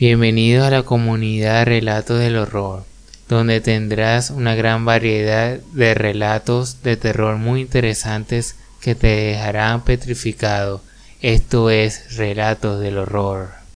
Bienvenido a la comunidad Relatos del Horror, donde tendrás una gran variedad de relatos de terror muy interesantes que te dejarán petrificado. Esto es Relatos del Horror.